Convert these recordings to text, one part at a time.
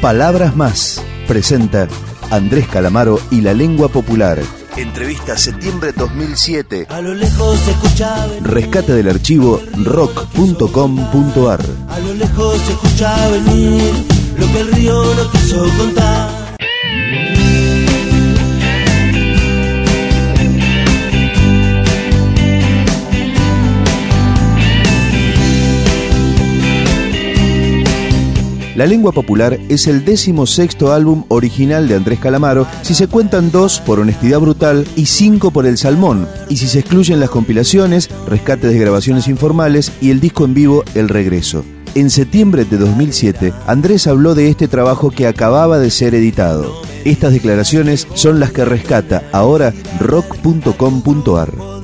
Palabras más. Presenta Andrés Calamaro y la lengua popular. Entrevista septiembre 2007. A lo lejos se escuchaba venir, Rescate del archivo rock.com.ar. a lo lejos se escuchaba venir lo que el río no quiso contar. La lengua popular es el décimo sexto álbum original de Andrés Calamaro si se cuentan dos por Honestidad Brutal y cinco por El Salmón, y si se excluyen las compilaciones, rescates de grabaciones informales y el disco en vivo El Regreso. En septiembre de 2007, Andrés habló de este trabajo que acababa de ser editado. Estas declaraciones son las que rescata ahora rock.com.ar.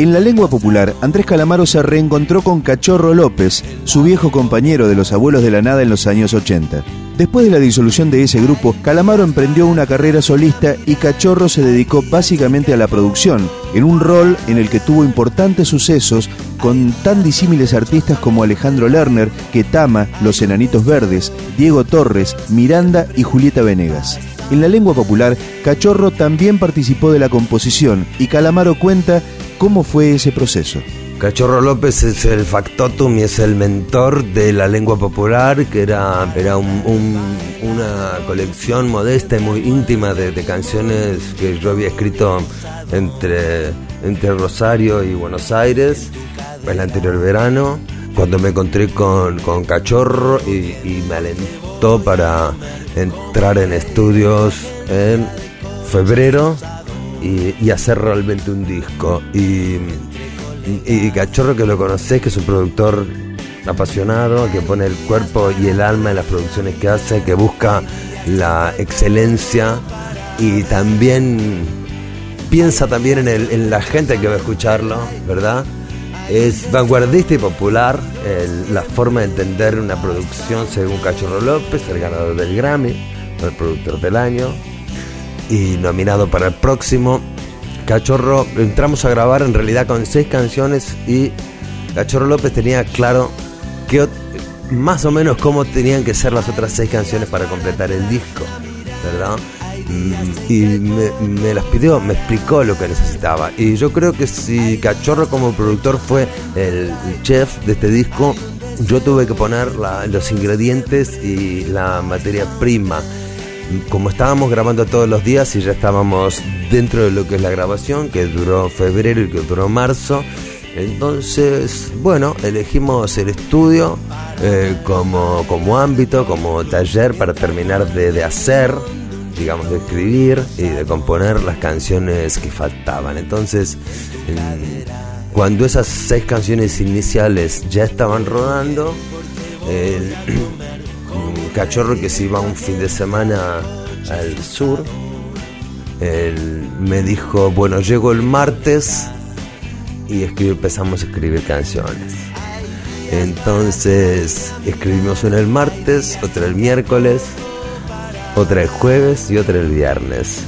En la lengua popular, Andrés Calamaro se reencontró con Cachorro López, su viejo compañero de los abuelos de la nada en los años 80. Después de la disolución de ese grupo, Calamaro emprendió una carrera solista y Cachorro se dedicó básicamente a la producción, en un rol en el que tuvo importantes sucesos con tan disímiles artistas como Alejandro Lerner, Ketama, Los Enanitos Verdes, Diego Torres, Miranda y Julieta Venegas. En la lengua popular, Cachorro también participó de la composición y Calamaro cuenta cómo fue ese proceso. Cachorro López es el factotum y es el mentor de la lengua popular, que era, era un- un- una colección modesta y muy íntima de, de canciones que yo había escrito entre, entre Rosario y Buenos Aires el anterior verano, cuando me encontré con, con Cachorro y, y me alentó para entrar en estudios en febrero y, hacer realmente un disco. Y, Cachorro que lo conocés, que es un productor apasionado, que pone el cuerpo y el alma en las producciones que hace, que busca la excelencia y también piensa también en, el- en la gente que va a escucharlo, ¿verdad? Es vanguardista y popular la forma de entender una producción según Cachorro López, el ganador del Grammy, el productor del año, y nominado para el próximo. Cachorro, entramos a grabar en realidad con seis canciones y Cachorro López tenía claro que más o menos cómo tenían que ser las otras seis canciones para completar el disco, ¿verdad? Mm, Y me, las pidió, me explicó lo que necesitaba. Y yo creo que si Cachorro como productor fue el chef de este disco, yo tuve que poner los ingredientes y la materia prima como estábamos grabando todos los días y ya estábamos dentro de lo que es la grabación, que duró febrero y que duró marzo, entonces, bueno, elegimos el estudio eh, como, como ámbito, como taller para terminar de, hacer, digamos, de escribir y de componer las canciones que faltaban. Entonces, cuando esas seis canciones iniciales ya estaban rodando, un cachorro que se iba un fin de semana al sur. Él me dijo, bueno, llego el martes y empezamos a escribir canciones. Entonces escribimos una el martes, otra el miércoles, otra el jueves y otra el viernes.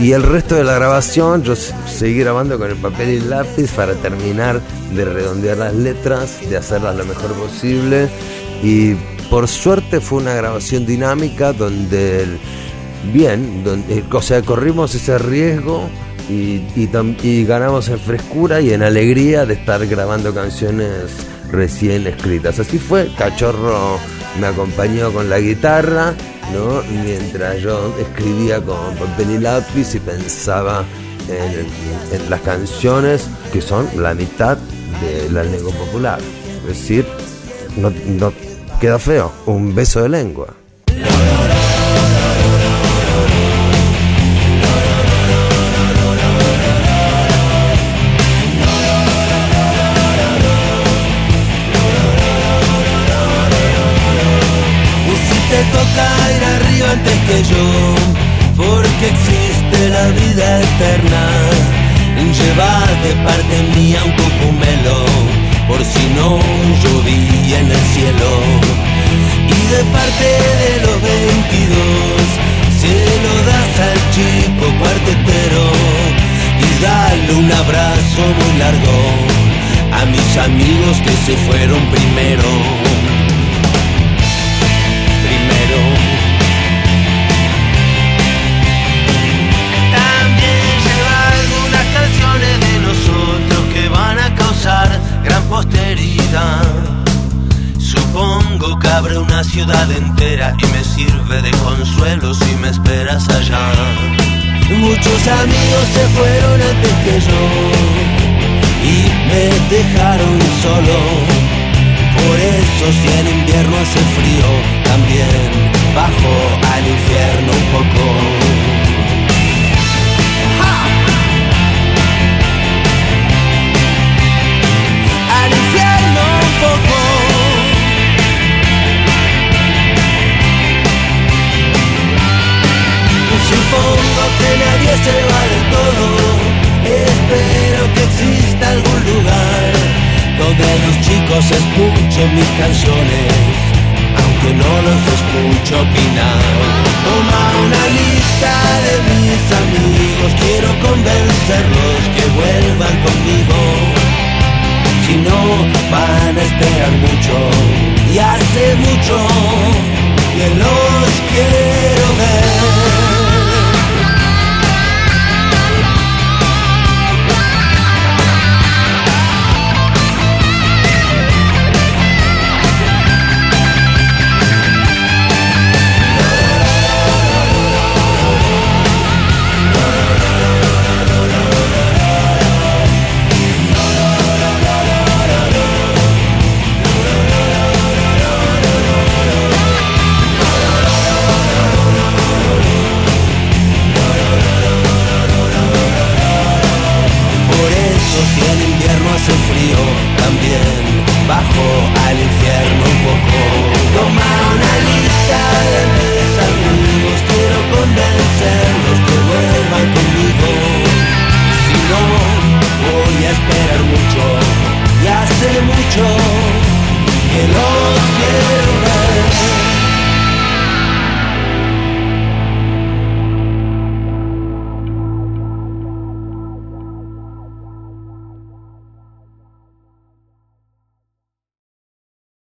Y el resto de la grabación yo seguí grabando con el papel y el lápiz para terminar de redondear las letras, de hacerlas lo mejor posible. Y por suerte fue una grabación dinámica donde, bien, donde, o sea, corrimos ese riesgo y, y ganamos en frescura y en alegría de estar grabando canciones recién escritas. Así fue, Cachorro me acompañó con la guitarra, ¿no? Mientras yo escribía con papel y lápiz y pensaba en, las canciones que son la mitad de la lengua popular. Es decir, no queda feo, un beso de lengua. Toca ir arriba antes que yo, porque existe la vida eterna, lleva de parte mía un muy largo a mis amigos que se fueron primero. Primero. También lleva algunas canciones de nosotros que van a causar gran posteridad. Supongo que abre una ciudad entera y me sirve de consuelo si me esperas allá. Muchos amigos se fueron antes que yo dejaron solo. Por eso si en invierno hace frío, también bajo al infierno un poco. Los escuchen mis canciones, aunque no los escucho opinar. Toma una lista de mis amigos, quiero convencerlos que vuelvan conmigo. Si no, van a esperar mucho y hace mucho